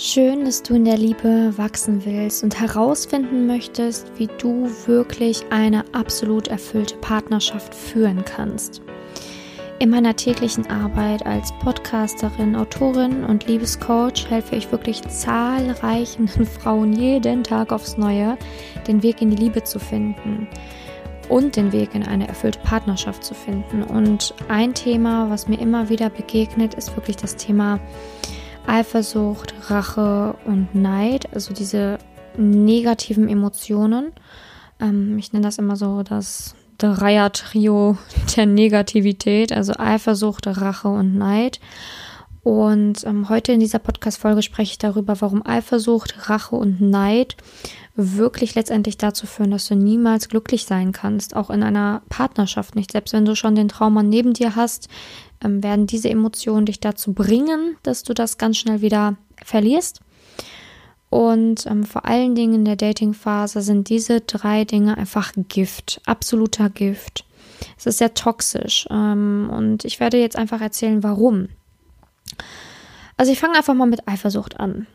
Schön, dass du in der Liebe wachsen willst und herausfinden möchtest, wie du wirklich eine absolut erfüllte Partnerschaft führen kannst. In meiner täglichen Arbeit als Podcasterin, Autorin und Liebescoach helfe ich wirklich zahlreichen Frauen jeden Tag aufs Neue, den Weg in die Liebe zu finden und den Weg in eine erfüllte Partnerschaft zu finden. Und ein Thema, was mir immer wieder begegnet, ist wirklich das Thema Eifersucht, Rache und Neid, also diese negativen Emotionen. Ähm, ich nenne das immer so das Dreier-Trio der Negativität, also Eifersucht, Rache und Neid. Und ähm, heute in dieser Podcast-Folge spreche ich darüber, warum Eifersucht, Rache und Neid wirklich letztendlich dazu führen, dass du niemals glücklich sein kannst, auch in einer Partnerschaft nicht. Selbst wenn du schon den Trauma neben dir hast, ähm, werden diese Emotionen dich dazu bringen, dass du das ganz schnell wieder verlierst. Und ähm, vor allen Dingen in der Dating-Phase sind diese drei Dinge einfach Gift, absoluter Gift. Es ist sehr toxisch. Ähm, und ich werde jetzt einfach erzählen, warum. Also ich fange einfach mal mit Eifersucht an.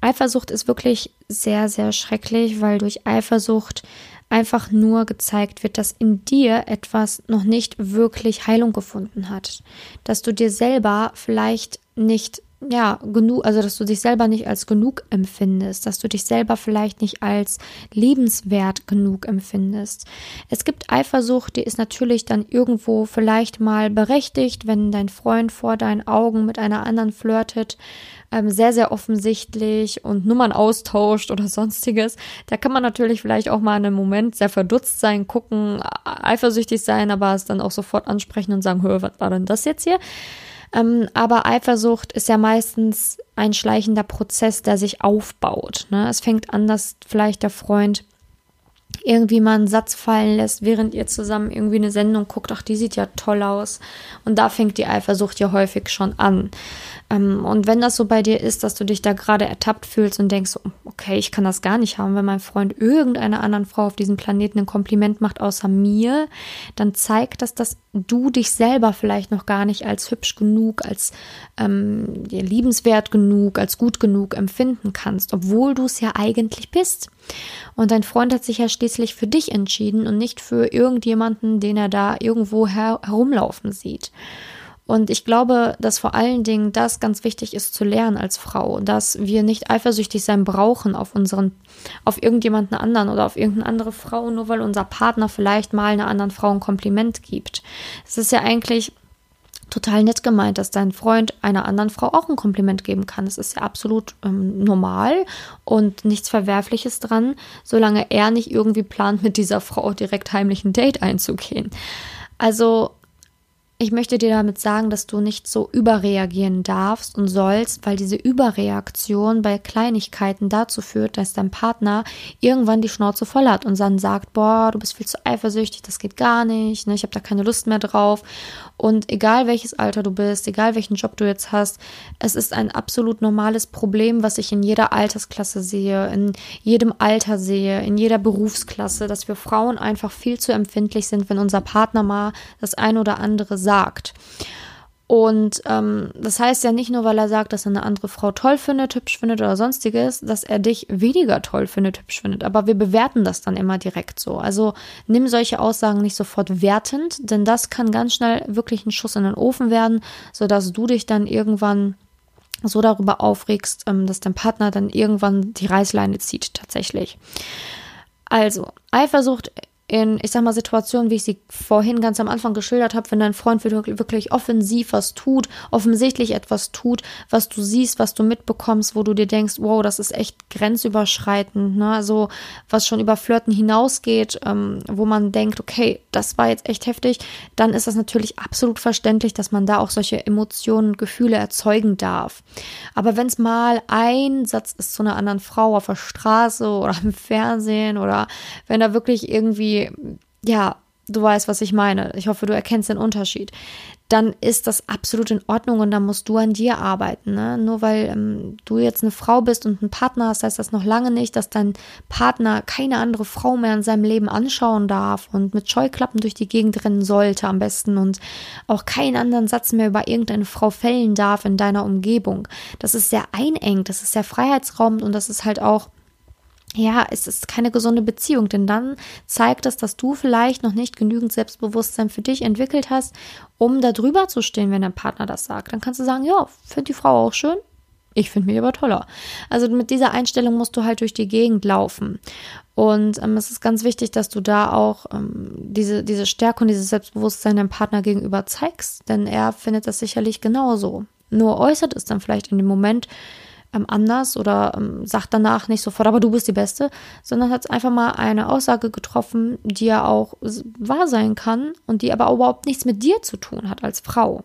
Eifersucht ist wirklich sehr, sehr schrecklich, weil durch Eifersucht einfach nur gezeigt wird, dass in dir etwas noch nicht wirklich Heilung gefunden hat. Dass du dir selber vielleicht nicht ja, genug, also dass du dich selber nicht als genug empfindest, dass du dich selber vielleicht nicht als lebenswert genug empfindest. Es gibt Eifersucht, die ist natürlich dann irgendwo vielleicht mal berechtigt, wenn dein Freund vor deinen Augen mit einer anderen flirtet, ähm, sehr, sehr offensichtlich und Nummern austauscht oder sonstiges. Da kann man natürlich vielleicht auch mal in einem Moment sehr verdutzt sein, gucken, eifersüchtig sein, aber es dann auch sofort ansprechen und sagen, hör, was war denn das jetzt hier? Ähm, aber Eifersucht ist ja meistens ein schleichender Prozess, der sich aufbaut. Ne? Es fängt an, dass vielleicht der Freund irgendwie mal einen Satz fallen lässt, während ihr zusammen irgendwie eine Sendung guckt, ach, die sieht ja toll aus. Und da fängt die Eifersucht ja häufig schon an. Ähm, und wenn das so bei dir ist, dass du dich da gerade ertappt fühlst und denkst, okay, ich kann das gar nicht haben, wenn mein Freund irgendeiner anderen Frau auf diesem Planeten ein Kompliment macht außer mir, dann zeigt das, dass du dich selber vielleicht noch gar nicht als hübsch genug, als ähm, liebenswert genug, als gut genug empfinden kannst, obwohl du es ja eigentlich bist. Und dein Freund hat sich ja schließlich für dich entschieden und nicht für irgendjemanden, den er da irgendwo her herumlaufen sieht. Und ich glaube, dass vor allen Dingen das ganz wichtig ist zu lernen als Frau, dass wir nicht eifersüchtig sein brauchen auf unseren, auf irgendjemanden anderen oder auf irgendeine andere Frau, nur weil unser Partner vielleicht mal einer anderen Frau ein Kompliment gibt. Es ist ja eigentlich total nett gemeint, dass dein Freund einer anderen Frau auch ein Kompliment geben kann. Es ist ja absolut ähm, normal und nichts Verwerfliches dran, solange er nicht irgendwie plant, mit dieser Frau direkt heimlich ein Date einzugehen. Also ich möchte dir damit sagen, dass du nicht so überreagieren darfst und sollst, weil diese Überreaktion bei Kleinigkeiten dazu führt, dass dein Partner irgendwann die Schnauze voll hat und dann sagt, boah, du bist viel zu eifersüchtig, das geht gar nicht, ne, ich habe da keine Lust mehr drauf. Und egal welches Alter du bist, egal welchen Job du jetzt hast, es ist ein absolut normales Problem, was ich in jeder Altersklasse sehe, in jedem Alter sehe, in jeder Berufsklasse, dass wir Frauen einfach viel zu empfindlich sind, wenn unser Partner mal das ein oder andere sagt. Und ähm, das heißt ja nicht nur, weil er sagt, dass er eine andere Frau toll findet, hübsch findet oder sonstiges, dass er dich weniger toll findet, hübsch findet. Aber wir bewerten das dann immer direkt so. Also nimm solche Aussagen nicht sofort wertend, denn das kann ganz schnell wirklich ein Schuss in den Ofen werden, sodass du dich dann irgendwann so darüber aufregst, ähm, dass dein Partner dann irgendwann die Reißleine zieht tatsächlich. Also, Eifersucht in, ich sag mal, Situationen, wie ich sie vorhin ganz am Anfang geschildert habe, wenn dein Freund wirklich offensiv was tut, offensichtlich etwas tut, was du siehst, was du mitbekommst, wo du dir denkst, wow, das ist echt grenzüberschreitend, ne? Also was schon über Flirten hinausgeht, ähm, wo man denkt, okay, das war jetzt echt heftig, dann ist das natürlich absolut verständlich, dass man da auch solche Emotionen und Gefühle erzeugen darf. Aber wenn es mal ein Satz ist zu einer anderen Frau auf der Straße oder im Fernsehen oder wenn da wirklich irgendwie ja, du weißt, was ich meine. Ich hoffe, du erkennst den Unterschied. dann ist das absolut in Ordnung und dann musst du an dir arbeiten. Ne? Nur weil ähm, du jetzt eine Frau bist und einen Partner hast, heißt das noch lange nicht, dass dein Partner keine andere Frau mehr in seinem Leben anschauen darf und mit Scheuklappen durch die Gegend rennen sollte am besten und auch keinen anderen Satz mehr über irgendeine Frau fällen darf in deiner Umgebung. Das ist sehr einengt, das ist sehr freiheitsraumend und das ist halt auch ja, es ist keine gesunde Beziehung, denn dann zeigt es, dass du vielleicht noch nicht genügend Selbstbewusstsein für dich entwickelt hast, um da drüber zu stehen, wenn dein Partner das sagt. Dann kannst du sagen, ja, finde die Frau auch schön, ich finde mich aber toller. Also mit dieser Einstellung musst du halt durch die Gegend laufen. Und ähm, es ist ganz wichtig, dass du da auch ähm, diese, diese Stärke und dieses Selbstbewusstsein deinem Partner gegenüber zeigst, denn er findet das sicherlich genauso. Nur äußert es dann vielleicht in dem Moment anders oder ähm, sagt danach nicht sofort, aber du bist die Beste, sondern hat einfach mal eine Aussage getroffen, die ja auch wahr sein kann und die aber überhaupt nichts mit dir zu tun hat als Frau.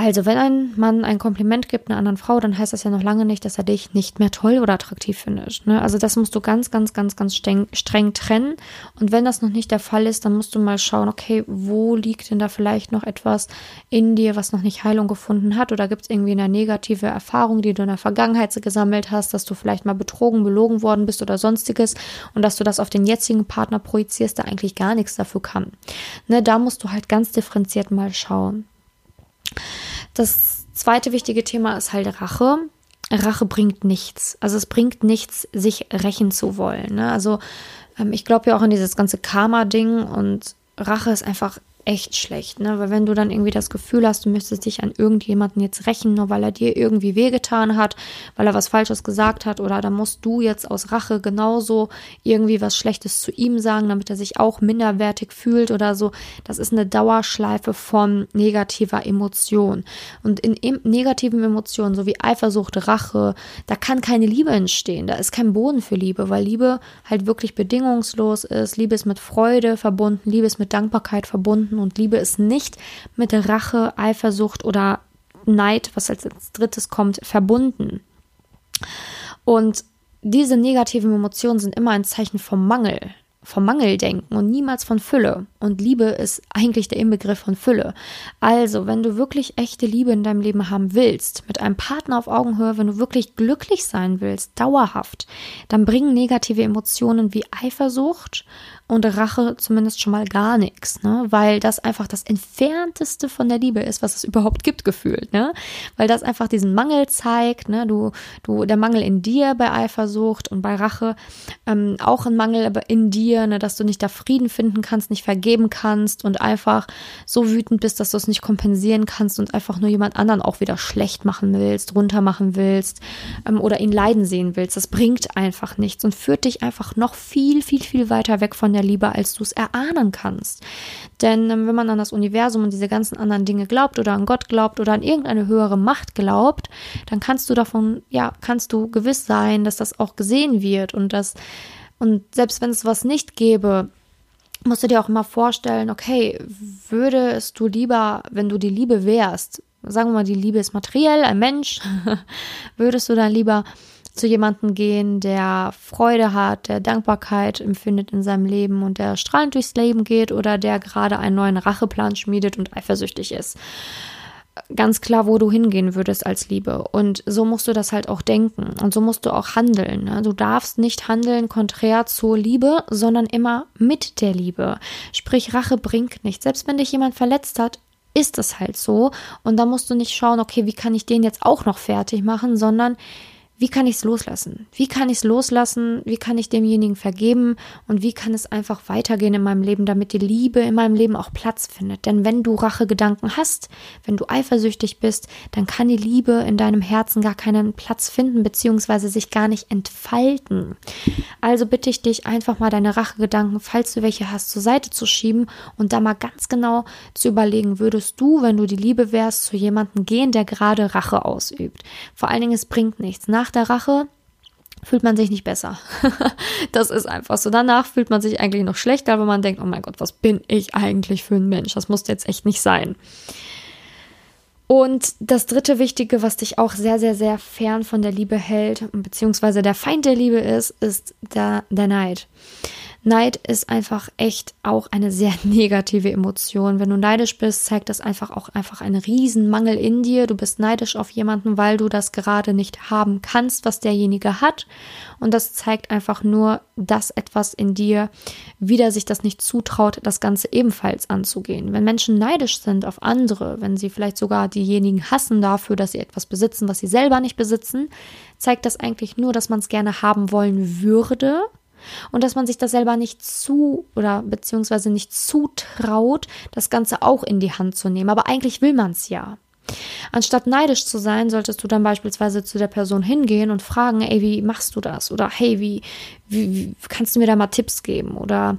Also, wenn ein Mann ein Kompliment gibt einer anderen Frau, dann heißt das ja noch lange nicht, dass er dich nicht mehr toll oder attraktiv findet. Ne? Also, das musst du ganz, ganz, ganz, ganz streng, streng trennen. Und wenn das noch nicht der Fall ist, dann musst du mal schauen, okay, wo liegt denn da vielleicht noch etwas in dir, was noch nicht Heilung gefunden hat? Oder gibt es irgendwie eine negative Erfahrung, die du in der Vergangenheit gesammelt hast, dass du vielleicht mal betrogen, belogen worden bist oder sonstiges und dass du das auf den jetzigen Partner projizierst, der eigentlich gar nichts dafür kann. Ne? Da musst du halt ganz differenziert mal schauen. Das zweite wichtige Thema ist halt Rache. Rache bringt nichts. Also es bringt nichts, sich rächen zu wollen. Ne? Also ähm, ich glaube ja auch an dieses ganze Karma-Ding und Rache ist einfach echt schlecht, ne? Weil wenn du dann irgendwie das Gefühl hast, du müsstest dich an irgendjemanden jetzt rächen, nur weil er dir irgendwie wehgetan hat, weil er was Falsches gesagt hat, oder da musst du jetzt aus Rache genauso irgendwie was Schlechtes zu ihm sagen, damit er sich auch minderwertig fühlt oder so. Das ist eine Dauerschleife von negativer Emotion. Und in em negativen Emotionen, so wie Eifersucht, Rache, da kann keine Liebe entstehen. Da ist kein Boden für Liebe, weil Liebe halt wirklich bedingungslos ist. Liebe ist mit Freude verbunden, Liebe ist mit Dankbarkeit verbunden und Liebe ist nicht mit Rache, Eifersucht oder Neid, was als drittes kommt, verbunden. Und diese negativen Emotionen sind immer ein Zeichen vom Mangel vom Mangel denken und niemals von Fülle. Und Liebe ist eigentlich der Inbegriff von Fülle. Also, wenn du wirklich echte Liebe in deinem Leben haben willst, mit einem Partner auf Augenhöhe, wenn du wirklich glücklich sein willst, dauerhaft, dann bringen negative Emotionen wie Eifersucht und Rache zumindest schon mal gar nichts, ne? Weil das einfach das entfernteste von der Liebe ist, was es überhaupt gibt, gefühlt, ne? Weil das einfach diesen Mangel zeigt, ne? Du, du, der Mangel in dir bei Eifersucht und bei Rache, ähm, auch ein Mangel aber in dir, ne? Dass du nicht da Frieden finden kannst, nicht vergeben kannst und einfach so wütend bist, dass du es nicht kompensieren kannst und einfach nur jemand anderen auch wieder schlecht machen willst, runter machen willst ähm, oder ihn leiden sehen willst. Das bringt einfach nichts und führt dich einfach noch viel, viel, viel weiter weg von der der Liebe, als du es erahnen kannst. Denn ähm, wenn man an das Universum und diese ganzen anderen Dinge glaubt oder an Gott glaubt oder an irgendeine höhere Macht glaubt, dann kannst du davon, ja, kannst du gewiss sein, dass das auch gesehen wird und dass, und selbst wenn es was nicht gäbe, musst du dir auch immer vorstellen, okay, würdest du lieber, wenn du die Liebe wärst, sagen wir mal, die Liebe ist materiell, ein Mensch, würdest du dann lieber zu jemandem gehen, der Freude hat, der Dankbarkeit empfindet in seinem Leben und der strahlend durchs Leben geht oder der gerade einen neuen Racheplan schmiedet und eifersüchtig ist. Ganz klar, wo du hingehen würdest als Liebe. Und so musst du das halt auch denken. Und so musst du auch handeln. Ne? Du darfst nicht handeln konträr zur Liebe, sondern immer mit der Liebe. Sprich, Rache bringt nichts. Selbst wenn dich jemand verletzt hat, ist es halt so. Und da musst du nicht schauen, okay, wie kann ich den jetzt auch noch fertig machen, sondern wie kann ich es loslassen? Wie kann ich es loslassen? Wie kann ich demjenigen vergeben? Und wie kann es einfach weitergehen in meinem Leben, damit die Liebe in meinem Leben auch Platz findet? Denn wenn du Rachegedanken hast, wenn du eifersüchtig bist, dann kann die Liebe in deinem Herzen gar keinen Platz finden, beziehungsweise sich gar nicht entfalten. Also bitte ich dich einfach mal deine Rachegedanken, falls du welche hast, zur Seite zu schieben und da mal ganz genau zu überlegen, würdest du, wenn du die Liebe wärst, zu jemandem gehen, der gerade Rache ausübt? Vor allen Dingen, es bringt nichts. Nach nach der Rache fühlt man sich nicht besser. das ist einfach so. Danach fühlt man sich eigentlich noch schlechter, weil man denkt, oh mein Gott, was bin ich eigentlich für ein Mensch? Das muss jetzt echt nicht sein. Und das dritte Wichtige, was dich auch sehr, sehr, sehr fern von der Liebe hält, beziehungsweise der Feind der Liebe ist, ist der, der Neid. Neid ist einfach echt auch eine sehr negative Emotion. Wenn du neidisch bist, zeigt das einfach auch einfach einen riesen Mangel in dir. Du bist neidisch auf jemanden, weil du das gerade nicht haben kannst, was derjenige hat. Und das zeigt einfach nur, dass etwas in dir wieder sich das nicht zutraut, das Ganze ebenfalls anzugehen. Wenn Menschen neidisch sind auf andere, wenn sie vielleicht sogar diejenigen hassen dafür, dass sie etwas besitzen, was sie selber nicht besitzen, zeigt das eigentlich nur, dass man es gerne haben wollen würde und dass man sich das selber nicht zu oder beziehungsweise nicht zutraut, das Ganze auch in die Hand zu nehmen. Aber eigentlich will man es ja. Anstatt neidisch zu sein, solltest du dann beispielsweise zu der Person hingehen und fragen, ey, wie machst du das? Oder hey, wie, wie, wie kannst du mir da mal Tipps geben? Oder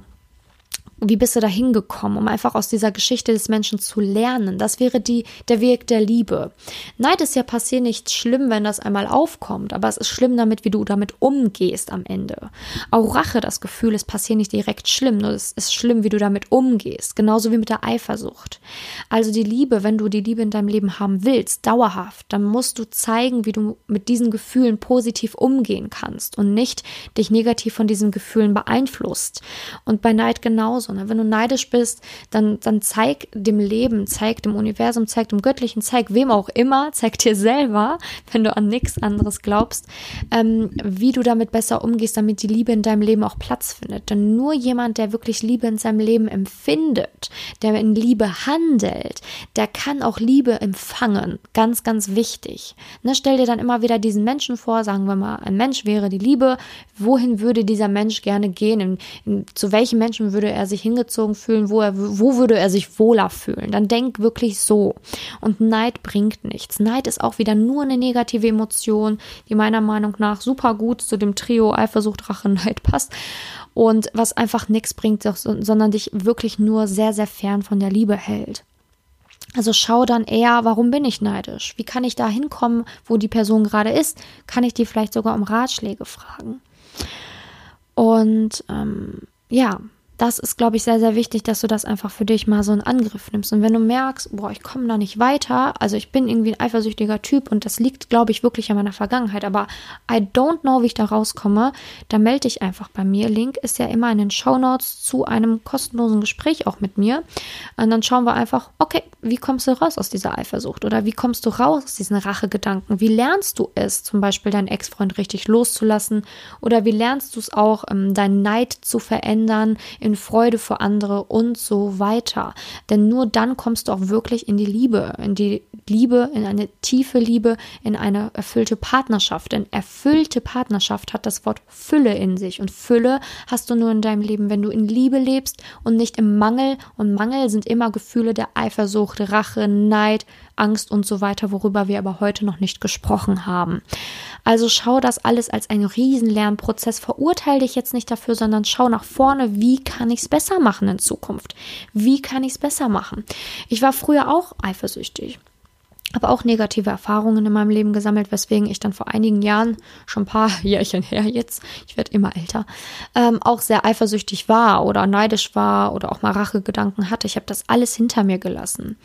wie bist du da hingekommen, um einfach aus dieser Geschichte des Menschen zu lernen? Das wäre die, der Weg der Liebe. Neid ist ja passiert nicht schlimm, wenn das einmal aufkommt, aber es ist schlimm damit, wie du damit umgehst am Ende. Auch Rache, das Gefühl ist passiert nicht direkt schlimm, nur es ist schlimm, wie du damit umgehst. Genauso wie mit der Eifersucht. Also die Liebe, wenn du die Liebe in deinem Leben haben willst, dauerhaft, dann musst du zeigen, wie du mit diesen Gefühlen positiv umgehen kannst und nicht dich negativ von diesen Gefühlen beeinflusst. Und bei Neid genauso. Ne? Wenn du neidisch bist, dann, dann zeig dem Leben, zeig dem Universum, zeig dem Göttlichen, zeig wem auch immer, zeig dir selber, wenn du an nichts anderes glaubst, ähm, wie du damit besser umgehst, damit die Liebe in deinem Leben auch Platz findet. Denn nur jemand, der wirklich Liebe in seinem Leben empfindet, der in Liebe handelt, der kann auch Liebe empfangen. Ganz, ganz wichtig. Ne, stell dir dann immer wieder diesen Menschen vor, sagen wir mal, ein Mensch wäre die Liebe. Wohin würde dieser Mensch gerne gehen? In, in, zu welchem Menschen würde er sich sich hingezogen fühlen, wo er, wo würde er sich wohler fühlen? Dann denk wirklich so. Und Neid bringt nichts. Neid ist auch wieder nur eine negative Emotion, die meiner Meinung nach super gut zu dem Trio Eifersucht, Rache, Neid passt. Und was einfach nichts bringt, sondern dich wirklich nur sehr, sehr fern von der Liebe hält. Also schau dann eher, warum bin ich neidisch? Wie kann ich da hinkommen, wo die Person gerade ist? Kann ich die vielleicht sogar um Ratschläge fragen? Und ähm, ja, das ist, glaube ich, sehr, sehr wichtig, dass du das einfach für dich mal so in Angriff nimmst. Und wenn du merkst, boah, ich komme da nicht weiter, also ich bin irgendwie ein eifersüchtiger Typ und das liegt, glaube ich, wirklich an meiner Vergangenheit, aber I don't know, wie ich da rauskomme, dann melde dich einfach bei mir. Link ist ja immer in den Show Notes zu einem kostenlosen Gespräch auch mit mir. Und dann schauen wir einfach, okay, wie kommst du raus aus dieser Eifersucht oder wie kommst du raus aus diesen Rachegedanken? Wie lernst du es, zum Beispiel deinen Ex-Freund richtig loszulassen oder wie lernst du es auch, ähm, deinen Neid zu verändern, in Freude für andere und so weiter. Denn nur dann kommst du auch wirklich in die Liebe, in die Liebe, in eine tiefe Liebe, in eine erfüllte Partnerschaft. Denn erfüllte Partnerschaft hat das Wort Fülle in sich. Und Fülle hast du nur in deinem Leben, wenn du in Liebe lebst und nicht im Mangel. Und Mangel sind immer Gefühle der Eifersucht, Rache, Neid, Angst und so weiter, worüber wir aber heute noch nicht gesprochen haben. Also schau das alles als einen Riesenlernprozess. Verurteile dich jetzt nicht dafür, sondern schau nach vorne, wie kann ich es besser machen in Zukunft? Wie kann ich es besser machen? Ich war früher auch eifersüchtig habe auch negative Erfahrungen in meinem Leben gesammelt, weswegen ich dann vor einigen Jahren, schon ein paar Jährchen her jetzt, ich werde immer älter, ähm, auch sehr eifersüchtig war oder neidisch war oder auch mal Rachegedanken hatte. Ich habe das alles hinter mir gelassen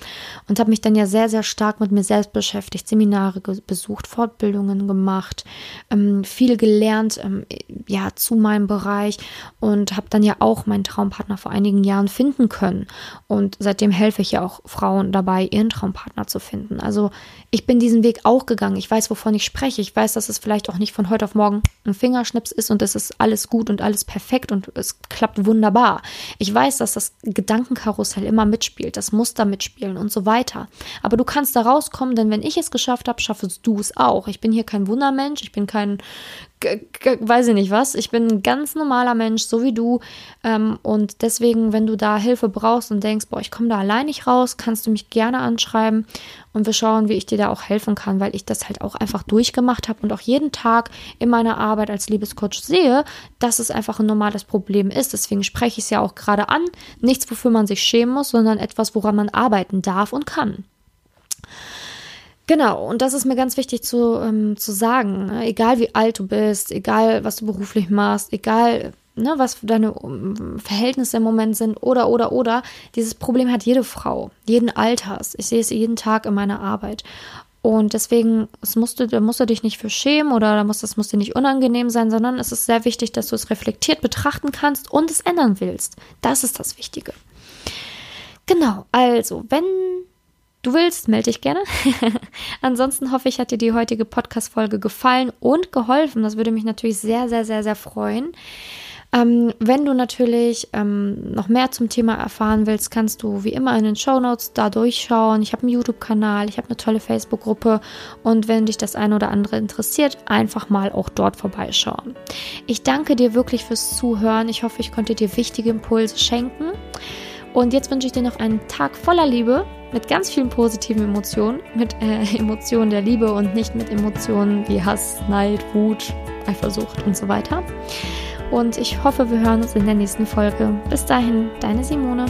und habe mich dann ja sehr, sehr stark mit mir selbst beschäftigt, Seminare besucht, Fortbildungen gemacht, ähm, viel gelernt, ähm, ja, zu meinem Bereich und habe dann ja auch meinen Traumpartner vor einigen Jahren finden können. Und seitdem helfe ich ja auch Frauen dabei, ihren Traumpartner zu finden. Also also ich bin diesen Weg auch gegangen. Ich weiß, wovon ich spreche. Ich weiß, dass es vielleicht auch nicht von heute auf morgen ein Fingerschnips ist und es ist alles gut und alles perfekt und es klappt wunderbar. Ich weiß, dass das Gedankenkarussell immer mitspielt, das Muster mitspielen und so weiter. Aber du kannst da rauskommen, denn wenn ich es geschafft habe, schaffst du es auch. Ich bin hier kein Wundermensch, ich bin kein weiß ich nicht was. Ich bin ein ganz normaler Mensch, so wie du. Ähm, und deswegen, wenn du da Hilfe brauchst und denkst, boah, ich komme da allein nicht raus, kannst du mich gerne anschreiben und wir schauen, wie ich dir da auch helfen kann, weil ich das halt auch einfach durchgemacht habe und auch jeden Tag in meiner Arbeit als Liebescoach sehe, dass es einfach ein normales Problem ist. Deswegen spreche ich es ja auch gerade an. Nichts, wofür man sich schämen muss, sondern etwas, woran man arbeiten darf und kann. Genau, und das ist mir ganz wichtig zu, ähm, zu sagen. Ne? Egal wie alt du bist, egal was du beruflich machst, egal ne, was deine ähm, Verhältnisse im Moment sind oder, oder, oder, dieses Problem hat jede Frau, jeden Alters. Ich sehe es jeden Tag in meiner Arbeit. Und deswegen, es musst du, da musst du dich nicht für schämen oder da muss, das muss dir nicht unangenehm sein, sondern es ist sehr wichtig, dass du es reflektiert betrachten kannst und es ändern willst. Das ist das Wichtige. Genau, also, wenn du willst, melde dich gerne. Ansonsten hoffe ich, hat dir die heutige Podcast-Folge gefallen und geholfen. Das würde mich natürlich sehr, sehr, sehr, sehr freuen. Ähm, wenn du natürlich ähm, noch mehr zum Thema erfahren willst, kannst du wie immer in den Show Notes da durchschauen. Ich habe einen YouTube-Kanal, ich habe eine tolle Facebook-Gruppe und wenn dich das eine oder andere interessiert, einfach mal auch dort vorbeischauen. Ich danke dir wirklich fürs Zuhören. Ich hoffe, ich konnte dir wichtige Impulse schenken. Und jetzt wünsche ich dir noch einen Tag voller Liebe, mit ganz vielen positiven Emotionen, mit äh, Emotionen der Liebe und nicht mit Emotionen wie Hass, Neid, Wut, Eifersucht und so weiter. Und ich hoffe, wir hören uns in der nächsten Folge. Bis dahin, deine Simone.